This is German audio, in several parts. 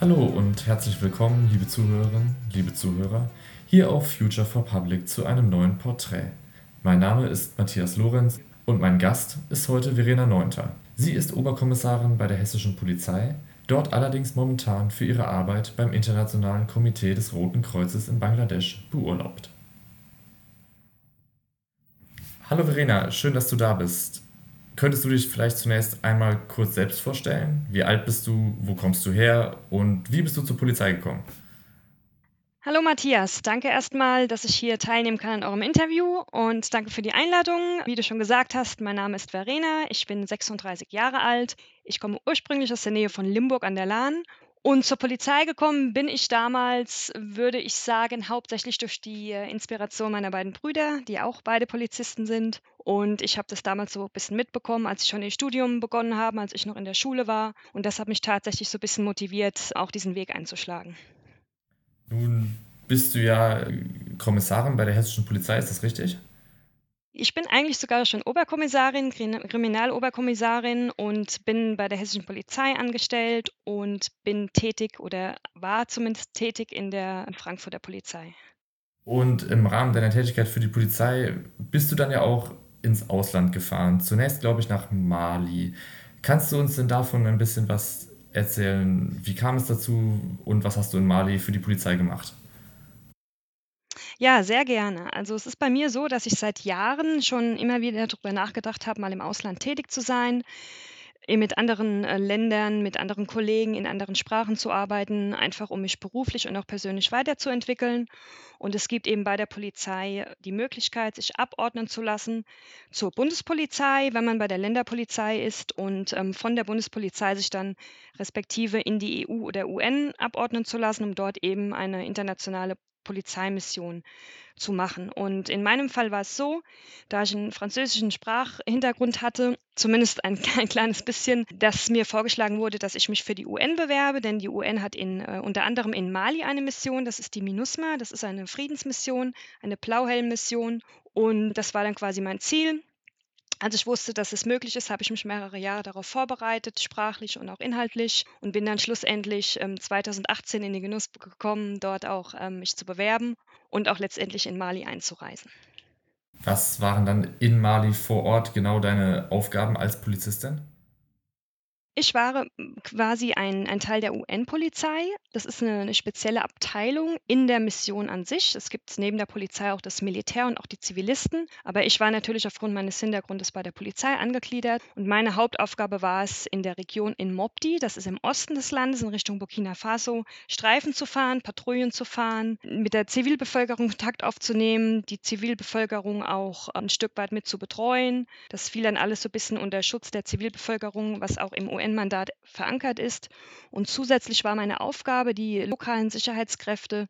Hallo und herzlich willkommen, liebe Zuhörerinnen, liebe Zuhörer, hier auf Future for Public zu einem neuen Porträt. Mein Name ist Matthias Lorenz und mein Gast ist heute Verena Neunter. Sie ist Oberkommissarin bei der hessischen Polizei, dort allerdings momentan für ihre Arbeit beim Internationalen Komitee des Roten Kreuzes in Bangladesch beurlaubt. Hallo Verena, schön, dass du da bist. Könntest du dich vielleicht zunächst einmal kurz selbst vorstellen? Wie alt bist du? Wo kommst du her? Und wie bist du zur Polizei gekommen? Hallo Matthias, danke erstmal, dass ich hier teilnehmen kann an eurem Interview und danke für die Einladung. Wie du schon gesagt hast, mein Name ist Verena, ich bin 36 Jahre alt. Ich komme ursprünglich aus der Nähe von Limburg an der Lahn und zur Polizei gekommen bin ich damals, würde ich sagen, hauptsächlich durch die äh, Inspiration meiner beiden Brüder, die auch beide Polizisten sind. Und ich habe das damals so ein bisschen mitbekommen, als ich schon ihr Studium begonnen habe, als ich noch in der Schule war. Und das hat mich tatsächlich so ein bisschen motiviert, auch diesen Weg einzuschlagen. Nun bist du ja Kommissarin bei der hessischen Polizei, ist das richtig? Ich bin eigentlich sogar schon Oberkommissarin, Kriminaloberkommissarin und bin bei der hessischen Polizei angestellt und bin tätig oder war zumindest tätig in der Frankfurter Polizei. Und im Rahmen deiner Tätigkeit für die Polizei bist du dann ja auch ins Ausland gefahren. Zunächst, glaube ich, nach Mali. Kannst du uns denn davon ein bisschen was erzählen? Wie kam es dazu und was hast du in Mali für die Polizei gemacht? Ja, sehr gerne. Also es ist bei mir so, dass ich seit Jahren schon immer wieder darüber nachgedacht habe, mal im Ausland tätig zu sein, eh mit anderen äh, Ländern, mit anderen Kollegen in anderen Sprachen zu arbeiten, einfach um mich beruflich und auch persönlich weiterzuentwickeln. Und es gibt eben bei der Polizei die Möglichkeit, sich abordnen zu lassen zur Bundespolizei, wenn man bei der Länderpolizei ist und ähm, von der Bundespolizei sich dann respektive in die EU oder UN abordnen zu lassen, um dort eben eine internationale Polizeimission zu machen. Und in meinem Fall war es so, da ich einen französischen Sprachhintergrund hatte, zumindest ein, ein kleines bisschen, dass mir vorgeschlagen wurde, dass ich mich für die UN bewerbe, denn die UN hat in, äh, unter anderem in Mali eine Mission, das ist die MINUSMA, das ist eine Friedensmission, eine Blauhelm-Mission. Und das war dann quasi mein Ziel, als ich wusste, dass es möglich ist, habe ich mich mehrere Jahre darauf vorbereitet, sprachlich und auch inhaltlich und bin dann schlussendlich ähm, 2018 in den Genuss gekommen, dort auch ähm, mich zu bewerben und auch letztendlich in Mali einzureisen. Was waren dann in Mali vor Ort genau deine Aufgaben als Polizistin? Ich war hm, quasi ein ein Teil der UN-Polizei. Das ist eine 'ne spezielle Abteilung in der Mission an sich. Es gibt neben der Polizei auch das Militär und auch die Zivilisten. Aber ich war natürlich aufgrund meines Hintergrundes bei der Polizei angegliedert und meine Hauptaufgabe war es, in der Region in Mopti, das ist im Osten des Landes in Richtung Burkina Faso, Streifen zu fahren, Patrouillen zu fahren, mit der Zivilbevölkerung Kontakt aufzunehmen, die Zivilbevölkerung auch ein Stück weit mit zu betreuen. Das fiel dann alles so ein bisschen unter Schutz der Zivilbevölkerung, was auch im UN UN-Mandat verankert ist. Und zusätzlich war meine Aufgabe, die lokalen Sicherheitskräfte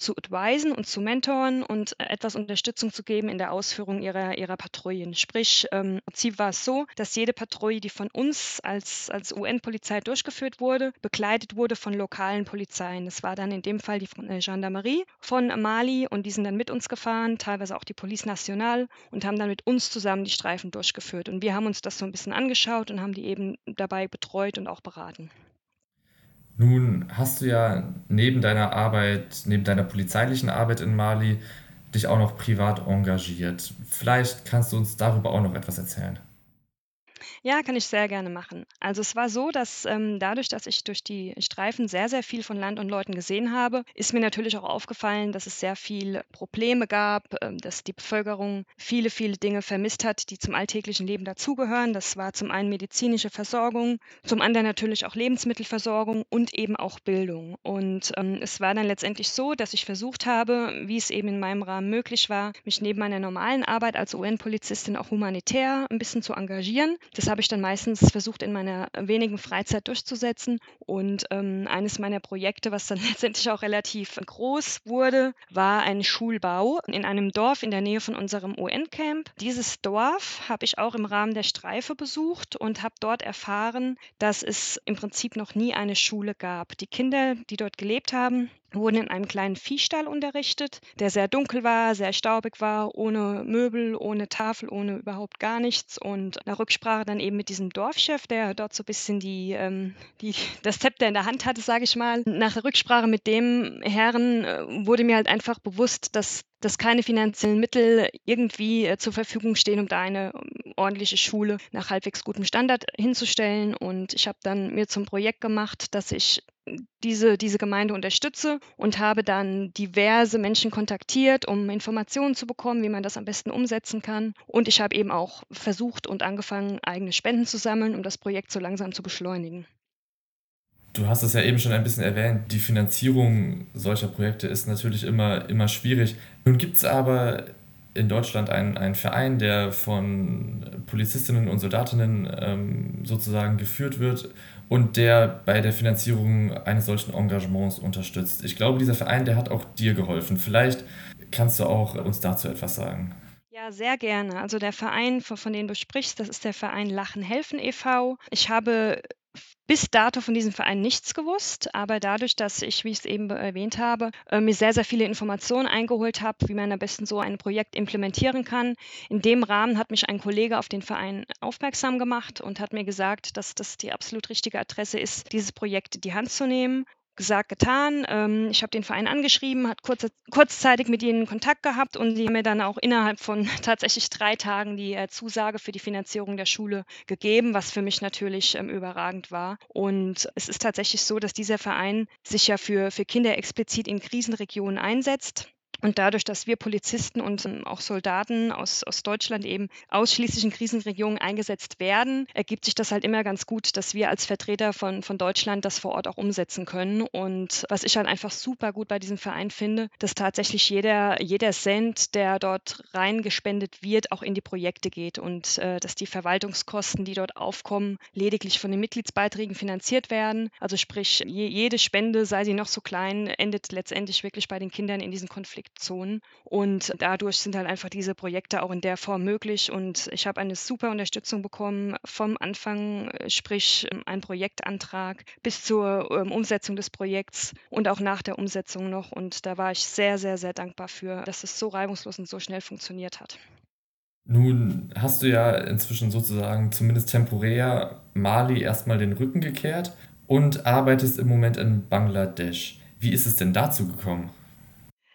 zu advisen und zu mentoren und äh, etwas Unterstützung zu geben in der Ausführung ihrer, ihrer Patrouillen. Sprich, ähm, Ziel war es so, dass jede Patrouille, die von uns als, als UN-Polizei durchgeführt wurde, begleitet wurde von lokalen Polizeien. Das war dann in dem Fall die äh, Gendarmerie von Mali und die sind dann mit uns gefahren, teilweise auch die Police Nationale und haben dann mit uns zusammen die Streifen durchgeführt. Und wir haben uns das so ein bisschen angeschaut und haben die eben dabei betreut und auch beraten. Nun hast du ja neben deiner Arbeit, neben deiner polizeilichen Arbeit in Mali, dich auch noch privat engagiert. Vielleicht kannst du uns darüber auch noch etwas erzählen. Ja, kann ich sehr gerne machen. Also es war so, dass ähm, dadurch, dass ich durch die Streifen sehr, sehr viel von Land und Leuten gesehen habe, ist mir natürlich auch aufgefallen, dass es sehr viel Probleme gab, ähm, dass die Bevölkerung viele, viele Dinge vermisst hat, die zum alltäglichen Leben dazugehören. Das war zum einen medizinische Versorgung, zum anderen natürlich auch Lebensmittelversorgung und eben auch Bildung. Und ähm, es war dann letztendlich so, dass ich versucht habe, wie es eben in meinem Rahmen möglich war, mich neben meiner normalen Arbeit als UN-Polizistin auch humanitär ein bisschen zu engagieren. Das habe ich dann meistens versucht, in meiner wenigen Freizeit durchzusetzen. Und ähm, eines meiner Projekte, was dann letztendlich auch relativ groß wurde, war ein Schulbau in einem Dorf in der Nähe von unserem UN-Camp. Dieses Dorf habe ich auch im Rahmen der Streife besucht und habe dort erfahren, dass es im Prinzip noch nie eine Schule gab. Die Kinder, die dort gelebt haben, wurden in einem kleinen Viehstall unterrichtet, der sehr dunkel war, sehr staubig war, ohne Möbel, ohne Tafel, ohne überhaupt gar nichts. Und nach Rücksprache dann eben mit diesem Dorfchef, der dort so ein bisschen die, ähm, die, das Zepter in der Hand hatte, sage ich mal. Nach Rücksprache mit dem Herren äh, wurde mir halt einfach bewusst, dass dass keine finanziellen Mittel irgendwie äh, zur Verfügung stehen, um da eine ordentliche Schule nach halbwegs gutem Standard hinzustellen. Und ich habe dann mir zum Projekt gemacht, dass ich diese, diese Gemeinde unterstütze und habe dann diverse Menschen kontaktiert, um Informationen zu bekommen, wie man das am besten umsetzen kann. Und ich habe eben auch versucht und angefangen, eigene Spenden zu sammeln, um das Projekt so langsam zu beschleunigen. Du hast es ja eben schon ein bisschen erwähnt, die Finanzierung solcher Projekte ist natürlich immer, immer schwierig. Nun gibt es aber in Deutschland einen, einen Verein, der von Polizistinnen und Soldatinnen ähm, sozusagen geführt wird und der bei der Finanzierung eines solchen Engagements unterstützt. Ich glaube, dieser Verein, der hat auch dir geholfen. Vielleicht kannst du auch uns dazu etwas sagen. Ja, sehr gerne. Also der Verein, von, dem du sprichst, das ist der Verein Lachen helfen e.V. Ich habe bis dato von diesem Verein nichts gewusst, aber dadurch, dass ich, wie ich es eben erwähnt habe, äh, mir sehr, sehr viele Informationen eingeholt habe, wie man am besten so ein Projekt implementieren kann. In dem Rahmen hat mich ein Kollege auf den Verein aufmerksam gemacht und hat mir gesagt, dass das die absolut richtige Adresse ist, dieses Projekt in die Hand zu nehmen gesagt, getan. Ähm, ich habe den Verein angeschrieben, hat kurze, kurzzeitig mit ihnen Kontakt gehabt und die haben mir dann auch innerhalb von tatsächlich drei Tagen die äh, Zusage für die Finanzierung der Schule gegeben, was für mich natürlich ähm, überragend war. Und es ist tatsächlich so, dass dieser Verein sich ja für, für Kinder explizit in Krisenregionen einsetzt. Und dadurch, dass wir Polizisten und ähm, auch Soldaten aus, aus Deutschland eben ausschließlich in Krisenregionen eingesetzt werden, ergibt sich das halt immer ganz gut, dass wir als Vertreter von, von Deutschland das vor Ort auch umsetzen können. Und was ich halt einfach super gut bei diesem Verein finde, dass tatsächlich jeder, jeder Cent, der dort reingespendet wird, auch in die Projekte geht und äh, dass die Verwaltungskosten, die dort aufkommen, lediglich von den Mitgliedsbeiträgen finanziert werden. Also sprich, je, jede Spende, sei sie noch so klein, endet letztendlich wirklich bei den Kindern in diesen Konflikten. Konfliktzonen. Und dadurch sind halt einfach diese Projekte auch in der Form möglich. Und ich habe eine super Unterstützung bekommen vom Anfang, äh, sprich ähm, ein Projektantrag bis zur ähm, Umsetzung des Projekts und auch nach der Umsetzung noch. Und da war ich sehr, sehr, sehr dankbar für, dass es so reibungslos und so schnell funktioniert hat. Nun hast du ja inzwischen sozusagen zumindest temporär Mali erstmal den Rücken gekehrt und arbeitest im Moment in Bangladesch. Wie ist es denn dazu gekommen?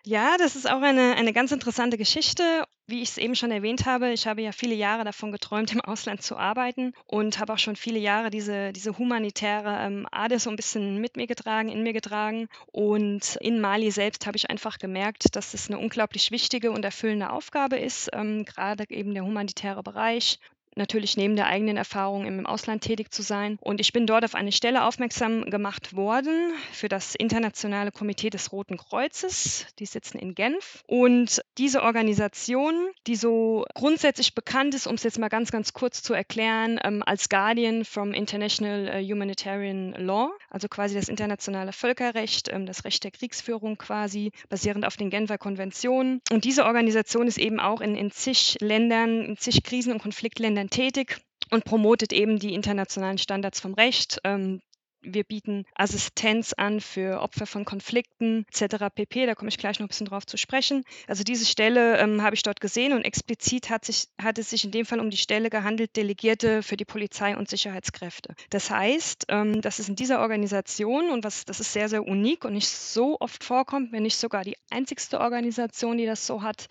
Ja, das ist auch eine, eine ganz interessante Geschichte. Wie ich es eben schon erwähnt habe, ich habe ja viele Jahre davon geträumt, im Ausland zu arbeiten und habe auch schon viele Jahre diese, diese humanitäre ähm, Ader so ein bisschen mit mir getragen, in mir getragen. Und in Mali selbst habe ich einfach gemerkt, dass es eine unglaublich wichtige und erfüllende Aufgabe ist, ähm, gerade eben der humanitäre Bereich natürlich neben der eigenen Erfahrung im Ausland tätig zu sein. Und ich bin dort auf eine Stelle aufmerksam gemacht worden für das Internationale Komitee des Roten Kreuzes. Die sitzen in Genf. Und diese Organisation, die so grundsätzlich bekannt ist, um es jetzt mal ganz, ganz kurz zu erklären, ähm, als Guardian from International äh, Humanitarian Law, also quasi das internationale Völkerrecht, ähm, das Recht der Kriegsführung quasi, basierend auf den Genfer Konventionen. Und diese Organisation ist eben auch in, in zig Ländern, in zig Krisen- und Konfliktländern tätig und promotet eben die internationalen Standards vom Recht. Ähm, wir bieten Assistenz an für Opfer von Konflikten etc. pp. Da komme ich gleich noch ein bisschen drauf zu sprechen. Also diese Stelle ähm, habe ich dort gesehen und explizit hat, sich, hat es sich in dem Fall um die Stelle gehandelt, Delegierte für die Polizei und Sicherheitskräfte. Das heißt, ähm, dass es in dieser Organisation und was das ist sehr, sehr unik und nicht so oft vorkommt, wenn nicht sogar die einzigste Organisation, die das so hat,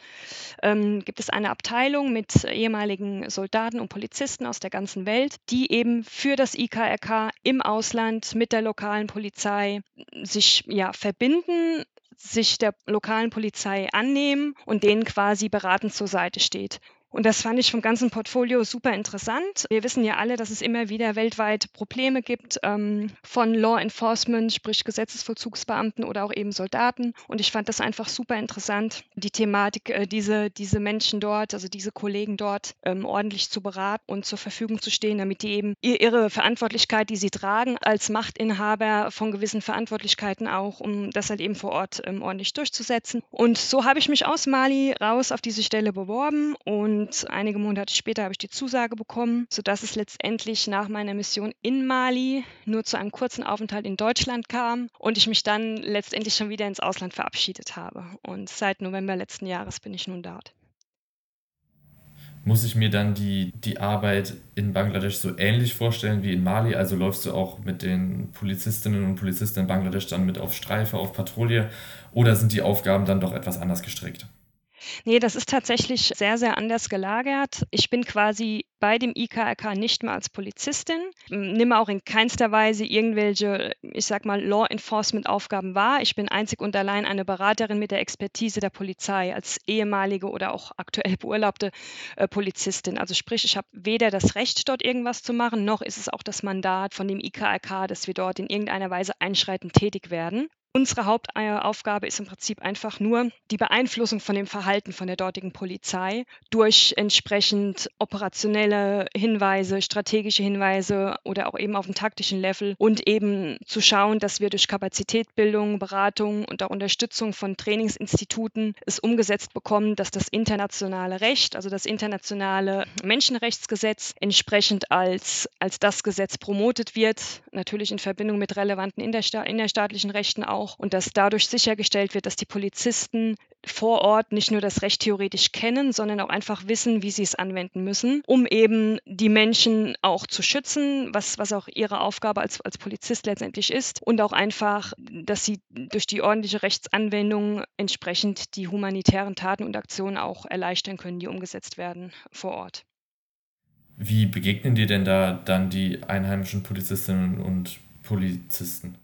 ähm, gibt es eine Abteilung mit ehemaligen Soldaten und Polizisten aus der ganzen Welt, die eben für das IKRK im Ausland mit der lokalen Polizei sich ja verbinden, sich der lokalen Polizei annehmen und denen quasi beratend zur Seite steht. Und das fand ich vom ganzen Portfolio super interessant. Wir wissen ja alle, dass es immer wieder weltweit Probleme gibt ähm, von Law Enforcement, sprich Gesetzesvollzugsbeamten oder auch eben Soldaten. Und ich fand das einfach super interessant, die Thematik, äh, diese, diese Menschen dort, also diese Kollegen dort ähm, ordentlich zu beraten und zur Verfügung zu stehen, damit die eben ihre Verantwortlichkeit, die sie tragen, als Machtinhaber von gewissen Verantwortlichkeiten auch, um das halt eben vor Ort ähm, ordentlich durchzusetzen. Und so habe ich mich aus Mali raus auf diese Stelle beworben und und einige Monate später habe ich die Zusage bekommen, sodass es letztendlich nach meiner Mission in Mali nur zu einem kurzen Aufenthalt in Deutschland kam und ich mich dann letztendlich schon wieder ins Ausland verabschiedet habe. Und seit November letzten Jahres bin ich nun dort muss ich mir dann die, die Arbeit in Bangladesch so ähnlich vorstellen wie in Mali? Also läufst du auch mit den Polizistinnen und Polizisten in Bangladesch dann mit auf Streife, auf Patrouille oder sind die Aufgaben dann doch etwas anders gestrickt? Nee, das ist tatsächlich sehr, sehr anders gelagert. Ich bin quasi bei dem IKRK nicht mehr als Polizistin, nehme auch in keinster Weise irgendwelche, ich sag mal, Law Enforcement Aufgaben wahr. Ich bin einzig und allein eine Beraterin mit der Expertise der Polizei als ehemalige oder auch aktuell beurlaubte äh, Polizistin. Also sprich, ich habe weder das Recht, dort irgendwas zu machen, noch ist es auch das Mandat von dem IKRK, dass wir dort in irgendeiner Weise einschreitend tätig werden. Unsere Hauptaufgabe ist im Prinzip einfach nur die Beeinflussung von dem Verhalten von der dortigen Polizei durch entsprechend operationelle Hinweise, strategische Hinweise oder auch eben auf dem taktischen Level und eben zu schauen, dass wir durch Kapazitätbildung, Beratung und auch Unterstützung von Trainingsinstituten es umgesetzt bekommen, dass das internationale Recht, also das internationale Menschenrechtsgesetz entsprechend als, als das Gesetz promotet wird, natürlich in Verbindung mit relevanten innerstaatlichen Rechten auch auch und dass dadurch sichergestellt wird, dass die Polizisten vor Ort nicht nur das Recht theoretisch kennen, sondern auch einfach wissen, wie sie es anwenden müssen, um eben die Menschen auch zu schützen, was, was auch ihre Aufgabe als, als Polizist letztendlich ist und auch einfach, dass sie durch die ordentliche Rechtsanwendung entsprechend die humanitären Taten und Aktionen auch erleichtern können, die umgesetzt werden vor Ort. Wie begegnen dir denn da dann die einheimischen Polizistinnen und Polizisten?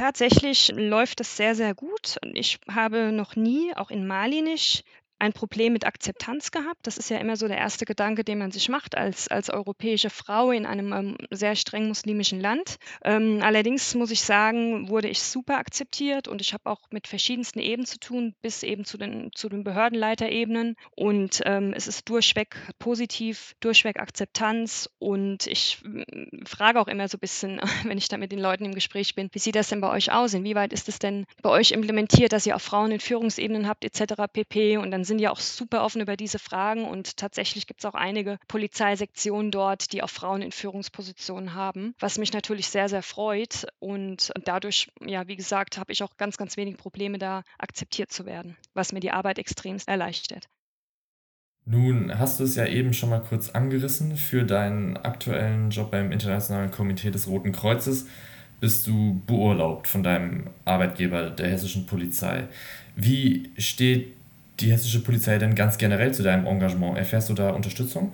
Tatsächlich läuft es sehr, sehr gut. Ich habe noch nie, auch in Mali nicht, ein Problem mit Akzeptanz gehabt. Das ist ja immer so der erste Gedanke, den man sich macht als, als europäische Frau in einem ähm, sehr streng muslimischen Land. Ähm, allerdings muss ich sagen, wurde ich super akzeptiert und ich habe auch mit verschiedensten Ebenen zu tun, bis eben zu den, zu den Behördenleiterebenen. Und ähm, es ist durchweg positiv, durchweg Akzeptanz. Und ich äh, frage auch immer so ein bisschen, wenn ich da mit den Leuten im Gespräch bin, wie sieht das denn bei euch aus? Inwieweit ist es denn bei euch implementiert, dass ihr auch Frauen in Führungsebenen habt, etc. pp. Und dann sind ja auch super offen über diese Fragen und tatsächlich gibt es auch einige Polizeisektionen dort, die auch Frauen in Führungspositionen haben, was mich natürlich sehr, sehr freut. Und dadurch, ja, wie gesagt, habe ich auch ganz, ganz wenig Probleme, da akzeptiert zu werden, was mir die Arbeit extremst erleichtert. Nun hast du es ja eben schon mal kurz angerissen. Für deinen aktuellen Job beim Internationalen Komitee des Roten Kreuzes bist du beurlaubt von deinem Arbeitgeber, der hessischen Polizei. Wie steht die hessische Polizei denn ganz generell zu deinem Engagement? Erfährst du da Unterstützung?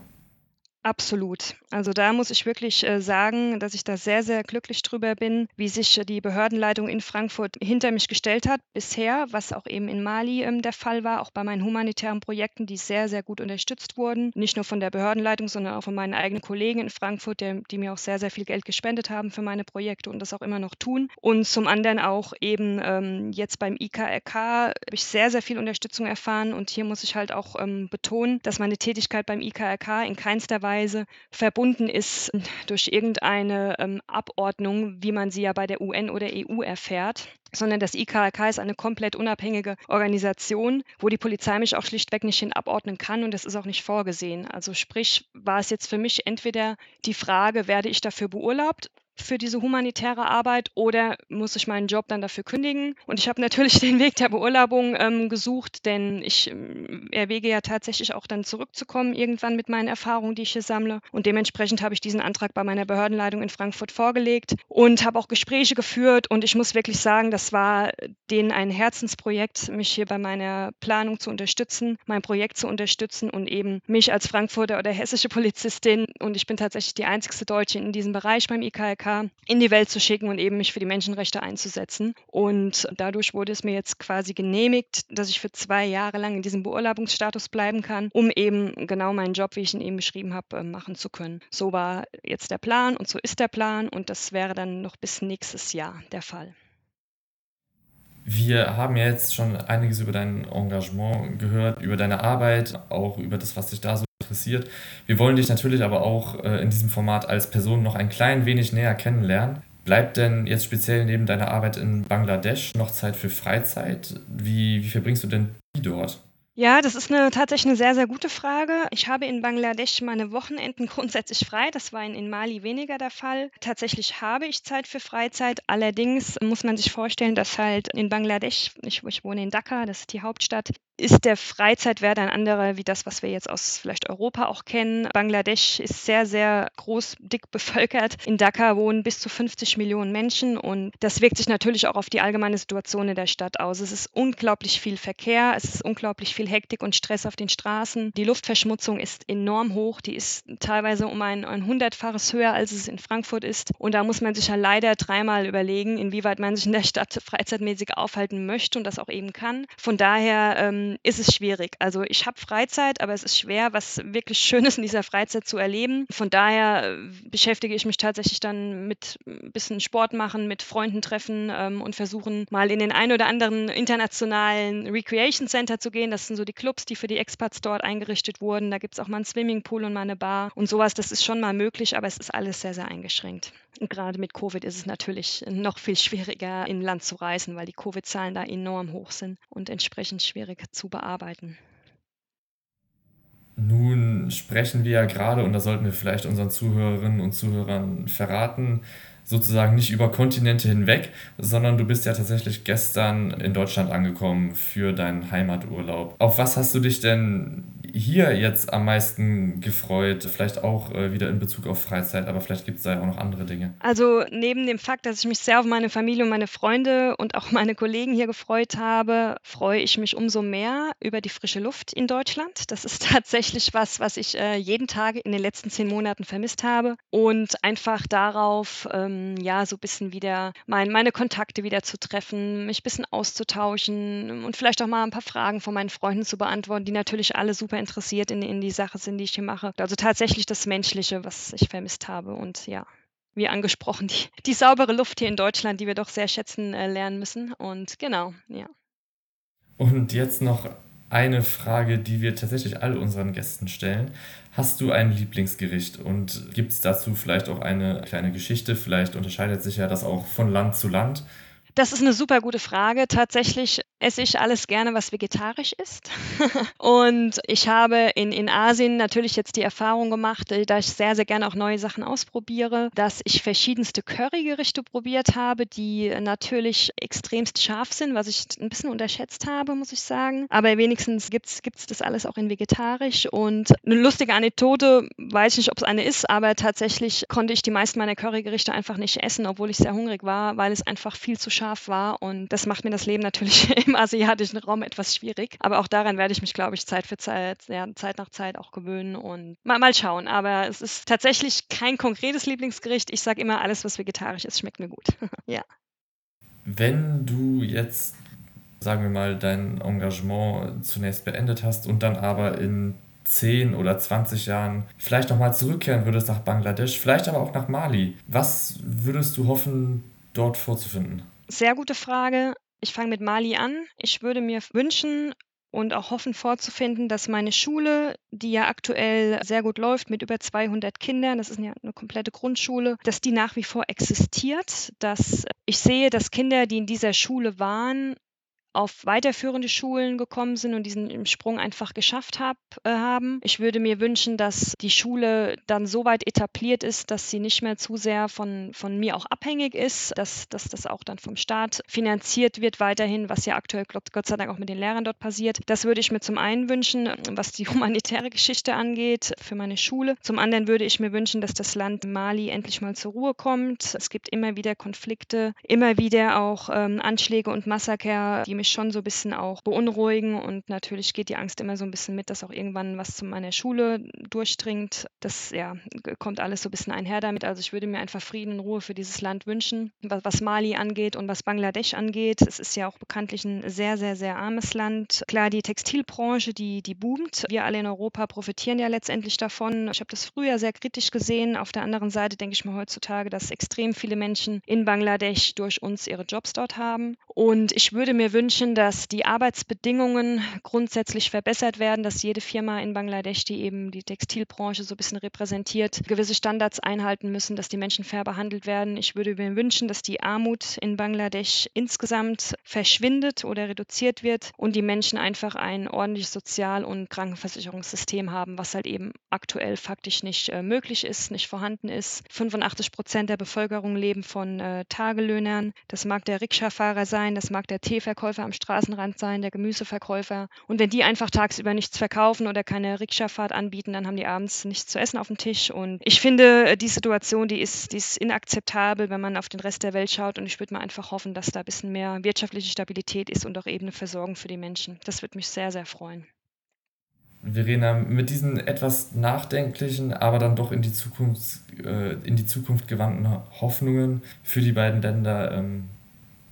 Absolut. Also da muss ich wirklich äh, sagen, dass ich da sehr, sehr glücklich drüber bin, wie sich die Behördenleitung in Frankfurt hinter mich gestellt hat bisher, was auch eben in Mali ähm, der Fall war, auch bei meinen humanitären Projekten, die sehr, sehr gut unterstützt wurden. Nicht nur von der Behördenleitung, sondern auch von meinen eigenen Kollegen in Frankfurt, der, die mir auch sehr, sehr viel Geld gespendet haben für meine Projekte und das auch immer noch tun. Und zum anderen auch eben ähm, jetzt beim IKRK habe ich sehr, sehr viel Unterstützung erfahren und hier muss ich halt auch ähm, betonen, dass meine Tätigkeit beim IKRK in keinster Weise Weise verbunden ist durch irgendeine ähm, Abordnung, wie man sie ja bei der UN oder EU erfährt sondern das IKRK ist eine komplett unabhängige Organisation, wo die Polizei mich auch schlichtweg nicht hin abordnen kann und das ist auch nicht vorgesehen. Also sprich, war es jetzt für mich entweder die Frage, werde ich dafür beurlaubt für diese humanitäre Arbeit oder muss ich meinen Job dann dafür kündigen? Und ich habe natürlich den Weg der Beurlaubung ähm, gesucht, denn ich ähm, erwäge ja tatsächlich auch dann zurückzukommen irgendwann mit meinen Erfahrungen, die ich hier sammle. Und dementsprechend habe ich diesen Antrag bei meiner Behördenleitung in Frankfurt vorgelegt und habe auch Gespräche geführt. Und ich muss wirklich sagen, das war denen ein Herzensprojekt, mich hier bei meiner Planung zu unterstützen, mein Projekt zu unterstützen und eben mich als Frankfurter oder hessische Polizistin und ich bin tatsächlich die einzigste Deutsche in diesem Bereich beim IKLK in die Welt zu schicken und eben mich für die Menschenrechte einzusetzen. Und dadurch wurde es mir jetzt quasi genehmigt, dass ich für zwei Jahre lang in diesem Beurlaubungsstatus bleiben kann, um eben genau meinen Job, wie ich ihn eben beschrieben habe, äh, machen zu können. So war jetzt der Plan und so ist der Plan und das wäre dann noch bis nächstes Jahr der Fall. Wir haben jetzt schon einiges über dein Engagement gehört, über deine Arbeit, auch über das, was dich da so interessiert. Wir wollen dich natürlich aber auch äh, in diesem Format als Person noch ein klein wenig näher kennenlernen. Bleibt denn jetzt speziell neben deiner Arbeit in Bangladesch noch Zeit für Freizeit? Wie, wie verbringst du denn die dort? Ja, das ist 'ne tatsächlich eine sehr, sehr gute Frage. Ich habe in Bangladesch meine Wochenenden grundsätzlich frei. Das war in in Mali weniger der Fall. Tatsächlich habe ich Zeit für Freizeit. Allerdings muss man sich vorstellen, dass halt in Bangladesch ich ich wohne in Dhaka, das ist die Hauptstadt, ist der Freizeitwert ein anderer wie das, was wir jetzt aus vielleicht Europa auch kennen. Bangladesch ist sehr, sehr groß, dick bevölkert. In Dhaka wohnen bis zu 50 Millionen Menschen und das wirkt sich natürlich auch auf die allgemeine Situation in der Stadt aus. Es ist unglaublich viel Verkehr, es ist unglaublich viel Hektik und Stress auf den Straßen. Die Luftverschmutzung ist enorm hoch, die ist teilweise um ein, ein hundertfaches höher, als es in Frankfurt ist. Und da muss man sich ja leider dreimal überlegen, inwieweit man sich in der Stadt freizeitmäßig aufhalten möchte und das auch eben kann. Von daher ähm, ist es schwierig. Also ich habe Freizeit, aber es ist schwer, was wirklich Schönes in dieser Freizeit zu erleben. Von daher äh, beschäftige ich mich tatsächlich dann mit ein bisschen Sport machen, mit Freunden treffen ähm, und versuchen mal in den ein oder anderen internationalen Recreation Center zu gehen. Das sind so die Clubs, die für die Expats dort eingerichtet wurden. Da gibt es auch mal einen Swimmingpool und mal eine Bar und sowas. Das ist schon mal möglich, aber es ist alles sehr, sehr eingeschränkt. Und gerade mit Covid ist es natürlich noch viel schwieriger, in Land zu reisen, weil die Covid-Zahlen da enorm hoch sind und entsprechend schwierig zu bearbeiten. Nun sprechen wir ja gerade, und da sollten wir vielleicht unseren Zuhörerinnen und Zuhörern verraten, sozusagen nicht über Kontinente hinweg, sondern du bist ja tatsächlich gestern in Deutschland angekommen für deinen Heimaturlaub. Auf was hast du dich denn hier jetzt am meisten gefreut? Vielleicht auch äh, wieder in Bezug auf Freizeit, aber vielleicht gibt es da ja auch noch andere Dinge. Also neben dem Fakt, dass ich mich sehr auf meine Familie und meine Freunde und auch meine Kollegen hier gefreut habe, freue ich mich umso mehr über die frische Luft in Deutschland. Das ist tatsächlich was, was ich äh, jeden Tag in den letzten zehn Monaten vermisst habe und einfach darauf, ähm, ja, so ein bisschen wieder mein, meine Kontakte wieder zu treffen, mich ein bisschen auszutauschen und vielleicht auch mal ein paar Fragen von meinen Freunden zu beantworten, die natürlich alle super interessiert in, in die Sache sind, die ich hier mache. Also tatsächlich das Menschliche, was ich vermisst habe. Und ja, wie angesprochen, die, die saubere Luft hier in Deutschland, die wir doch sehr schätzen äh, lernen müssen. Und genau, ja. Und jetzt noch eine Frage, die wir tatsächlich all unseren Gästen stellen. Hast du ein Lieblingsgericht und gibt es dazu vielleicht auch eine kleine Geschichte? Vielleicht unterscheidet sich ja das auch von Land zu Land. Das ist eine super gute Frage. Tatsächlich esse ich alles gerne, was vegetarisch ist. und ich habe in, in Asien natürlich jetzt die Erfahrung gemacht, äh, da ich sehr, sehr gerne auch neue Sachen ausprobiere, dass ich verschiedenste Currygerichte probiert habe, die natürlich extremst scharf sind, was ich ein bisschen unterschätzt habe, muss ich sagen. Aber wenigstens gibt es das alles auch in vegetarisch. Und eine lustige Anekdote, weiß ich nicht, ob es eine ist, aber tatsächlich konnte ich die meisten meiner Currygerichte einfach nicht essen, obwohl ich sehr hungrig war, weil es einfach viel zu scharf war. Und das macht mir das Leben natürlich im asiatischen Raum etwas schwierig. Aber auch daran werde ich mich, glaube ich, Zeit für Zeit, ja, Zeit nach Zeit auch gewöhnen und mal, mal schauen. Aber es ist tatsächlich kein konkretes Lieblingsgericht. Ich sage immer, alles, was vegetarisch ist, schmeckt mir gut. ja. Wenn du jetzt, sagen wir mal, dein Engagement zunächst beendet hast und dann aber in 10 oder 20 Jahren vielleicht nochmal zurückkehren würdest nach Bangladesch, vielleicht aber auch nach Mali, was würdest du hoffen, dort vorzufinden? Sehr gute Frage. Ich fange mit Mali an. Ich würde mir wünschen und auch hoffen vorzufinden, dass meine Schule, die ja aktuell sehr gut läuft mit über 200 Kindern, das ist ja eine komplette Grundschule, dass die nach wie vor existiert, dass ich sehe, dass Kinder, die in dieser Schule waren, auf weiterführende Schulen gekommen sind und diesen Sprung einfach geschafft hab, äh, haben. Ich würde mir wünschen, dass die Schule dann so weit etabliert ist, dass sie nicht mehr zu sehr von, von mir auch abhängig ist, dass, dass das auch dann vom Staat finanziert wird weiterhin, was ja aktuell Gott sei Dank auch mit den Lehrern dort passiert. Das würde ich mir zum einen wünschen, was die humanitäre Geschichte angeht, für meine Schule. Zum anderen würde ich mir wünschen, dass das Land Mali endlich mal zur Ruhe kommt. Es gibt immer wieder Konflikte, immer wieder auch ähm, Anschläge und Massaker, die mich mich schon so ein bisschen auch beunruhigen und natürlich geht die Angst immer so ein bisschen mit, dass auch irgendwann was zu meiner Schule durchdringt. Das ja, kommt alles so ein bisschen einher damit. Also ich würde mir einfach Frieden und Ruhe für dieses Land wünschen, was Mali angeht und was Bangladesch angeht. Es ist ja auch bekanntlich ein sehr, sehr, sehr armes Land. Klar, die Textilbranche, die, die boomt. Wir alle in Europa profitieren ja letztendlich davon. Ich habe das früher sehr kritisch gesehen. Auf der anderen Seite denke ich mir heutzutage, dass extrem viele Menschen in Bangladesch durch uns ihre Jobs dort haben. Und ich würde mir wünschen, dass die Arbeitsbedingungen grundsätzlich verbessert werden, dass jede Firma in Bangladesch, die eben die Textilbranche so ein bisschen repräsentiert, gewisse Standards einhalten müssen, dass die Menschen fair behandelt werden. Ich würde mir wünschen, dass die Armut in Bangladesch insgesamt verschwindet oder reduziert wird und die Menschen einfach ein ordentliches Sozial- und Krankenversicherungssystem haben, was halt eben aktuell faktisch nicht äh, möglich ist, nicht vorhanden ist. 85 Prozent der Bevölkerung leben von äh, Tagelöhnern. Das mag der Rikscha-Fahrer sein, das mag der Teeverkäufer am Straßenrand sein, der Gemüseverkäufer. Und wenn die einfach tagsüber nichts verkaufen oder keine Rikscha-Fahrt anbieten, dann haben die abends nichts zu essen auf dem Tisch. Und ich finde, die Situation, die ist, die ist inakzeptabel, wenn man auf den Rest der Welt schaut. Und ich würde mal einfach hoffen, dass da ein bisschen mehr wirtschaftliche Stabilität ist und auch eben eine Versorgung für die Menschen. Das würde mich sehr, sehr freuen. Verena, mit diesen etwas nachdenklichen, aber dann doch in die Zukunft, äh, in die Zukunft gewandten Hoffnungen für die beiden Länder ähm,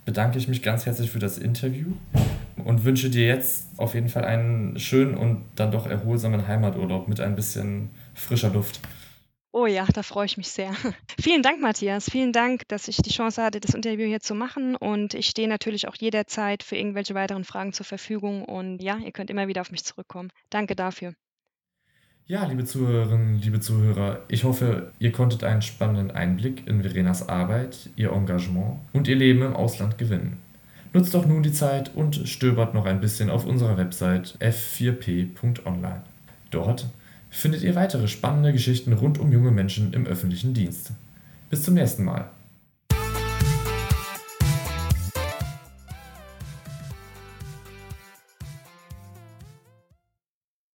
bedanke ich mich ganz herzlich für das Interview und wünsche dir jetzt auf jeden Fall einen schönen und dann doch erholsamen Heimaturlaub mit ein bisschen frischer Luft. Oh ja, da freue ich mich sehr. Vielen Dank, Matthias. Vielen Dank, dass ich die Chance hatte, das Interview hier zu machen. Und ich stehe natürlich auch jederzeit für irgendwelche weiteren Fragen zur Verfügung. Und ja, ihr könnt immer wieder auf mich zurückkommen. Danke dafür. Ja, liebe Zuhörerinnen, liebe Zuhörer, ich hoffe, ihr konntet einen spannenden Einblick in Verenas Arbeit, ihr Engagement und ihr Leben im Ausland gewinnen. Nutzt doch nun die Zeit und stöbert noch ein bisschen auf unserer Website f4p.online. Dort findet ihr weitere spannende Geschichten rund um junge Menschen im öffentlichen Dienst. Bis zum nächsten Mal.